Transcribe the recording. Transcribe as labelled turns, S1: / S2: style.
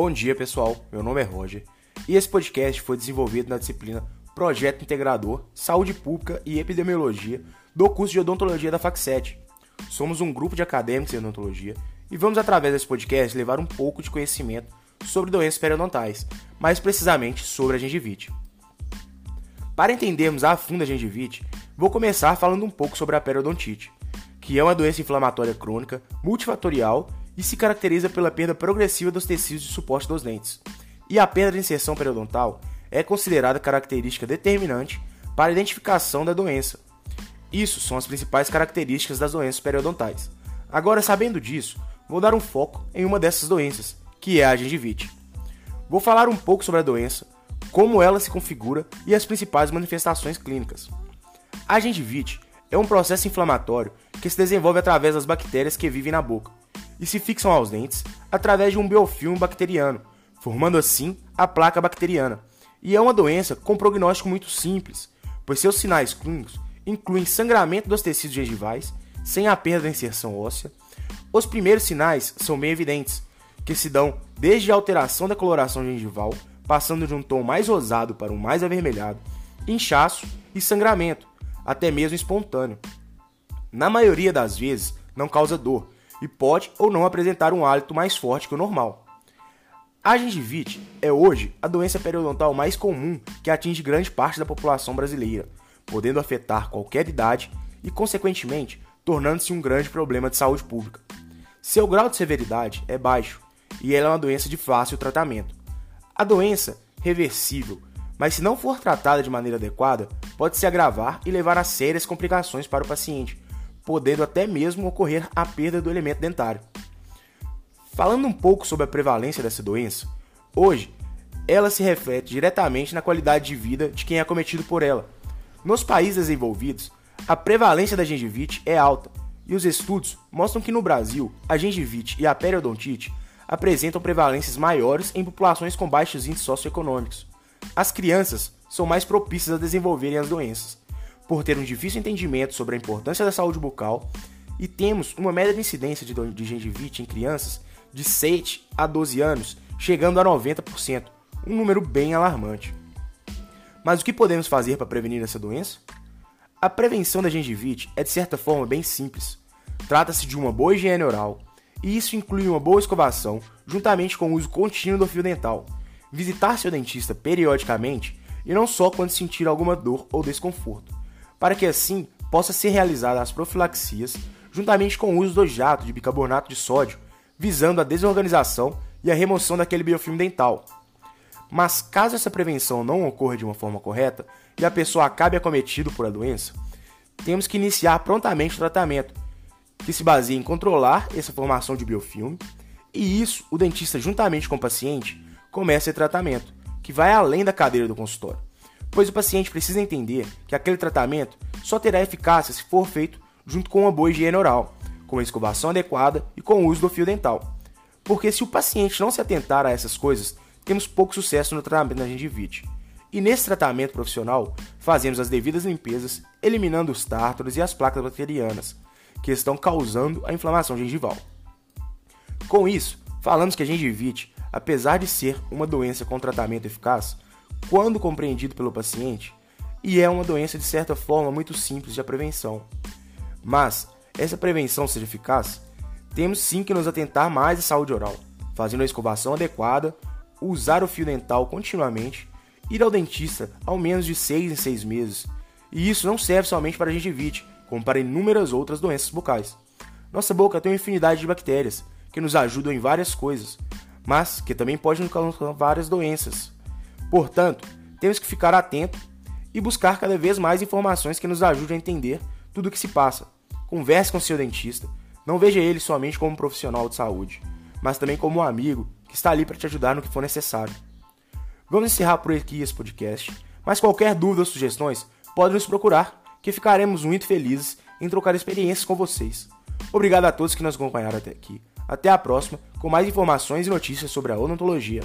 S1: Bom dia, pessoal. Meu nome é Roger e esse podcast foi desenvolvido na disciplina Projeto Integrador Saúde Pública e Epidemiologia do curso de Odontologia da FAC7. Somos um grupo de acadêmicos em odontologia e vamos, através desse podcast, levar um pouco de conhecimento sobre doenças periodontais, mais precisamente sobre a gengivite. Para entendermos a fundo a gengivite, vou começar falando um pouco sobre a periodontite, que é uma doença inflamatória crônica, multifatorial e se caracteriza pela perda progressiva dos tecidos de suporte dos dentes. E a perda de inserção periodontal é considerada característica determinante para a identificação da doença. Isso são as principais características das doenças periodontais. Agora, sabendo disso, vou dar um foco em uma dessas doenças, que é a gengivite. Vou falar um pouco sobre a doença, como ela se configura e as principais manifestações clínicas. A gengivite é um processo inflamatório que se desenvolve através das bactérias que vivem na boca e se fixam aos dentes através de um biofilme bacteriano, formando assim a placa bacteriana. E é uma doença com prognóstico muito simples, pois seus sinais clínicos incluem sangramento dos tecidos gengivais, sem a perda da inserção óssea. Os primeiros sinais são bem evidentes, que se dão desde a alteração da coloração gengival, passando de um tom mais rosado para um mais avermelhado, inchaço e sangramento, até mesmo espontâneo. Na maioria das vezes, não causa dor e pode ou não apresentar um hálito mais forte que o normal. A gengivite é hoje a doença periodontal mais comum que atinge grande parte da população brasileira, podendo afetar qualquer idade e, consequentemente, tornando-se um grande problema de saúde pública. Seu grau de severidade é baixo e ela é uma doença de fácil tratamento. A doença, reversível, mas se não for tratada de maneira adequada, pode se agravar e levar a sérias complicações para o paciente, podendo até mesmo ocorrer a perda do elemento dentário. Falando um pouco sobre a prevalência dessa doença, hoje ela se reflete diretamente na qualidade de vida de quem é acometido por ela. Nos países desenvolvidos, a prevalência da gengivite é alta, e os estudos mostram que no Brasil, a gengivite e a periodontite apresentam prevalências maiores em populações com baixos índices socioeconômicos. As crianças são mais propícias a desenvolverem as doenças, por ter um difícil entendimento sobre a importância da saúde bucal, e temos uma média de incidência de, gengivite em crianças de 7 a 12 anos, chegando a 90%, um número bem alarmante. Mas o que podemos fazer para prevenir essa doença? A prevenção da gengivite é de certa forma bem simples. Trata-se de uma boa higiene oral, e isso inclui uma boa escovação, juntamente com o uso contínuo do fio dental. Visitar seu dentista periodicamente e não só quando sentir alguma dor ou desconforto, para que assim possa ser realizada as profilaxias, juntamente com o uso do jato de bicarbonato de sódio, visando a desorganização e a remoção daquele biofilme dental. Mas caso essa prevenção não ocorra de uma forma correta e a pessoa acabe acometido por a doença, temos que iniciar prontamente o tratamento, que se baseia em controlar essa formação de biofilme, e isso o dentista, juntamente com o paciente, começa esse tratamento, que vai além da cadeira do consultório, pois o paciente precisa entender que aquele tratamento só terá eficácia se for feito junto com uma boa higiene oral, com a escovação adequada e com o uso do fio dental. Porque se o paciente não se atentar a essas coisas, temos pouco sucesso no tratamento da gengivite. E nesse tratamento profissional, fazemos as devidas limpezas, eliminando os tártaros e as placas bacterianas, que estão causando a inflamação gengival. Com isso, falamos que a gengivite, apesar de ser uma doença com tratamento eficaz, quando compreendido pelo paciente, e é uma doença de certa forma muito simples de prevenção. Mas, essa prevenção seja eficaz, temos sim que nos atentar mais à saúde oral, fazendo a escovação adequada, usar o fio dental continuamente, ir ao dentista ao menos de 6 em 6 meses. E isso não serve somente para a gengivite, como para inúmeras outras doenças bucais. Nossa boca tem uma infinidade de bactérias que nos ajudam em várias coisas, mas que também podem nos causar várias doenças. Portanto, temos que ficar atento e buscar cada vez mais informações que nos ajudem a entender tudo o que se passa. Converse com seu dentista, não veja ele somente como um profissional de saúde, mas também como um amigo que está ali para te ajudar no que for necessário. Vamos encerrar por aqui esse podcast, mas qualquer dúvida ou sugestões, pode nos procurar, que ficaremos muito felizes em trocar experiências com vocês. Obrigado a todos que nos acompanharam até aqui. Até a próxima, com mais informações e notícias sobre a odontologia.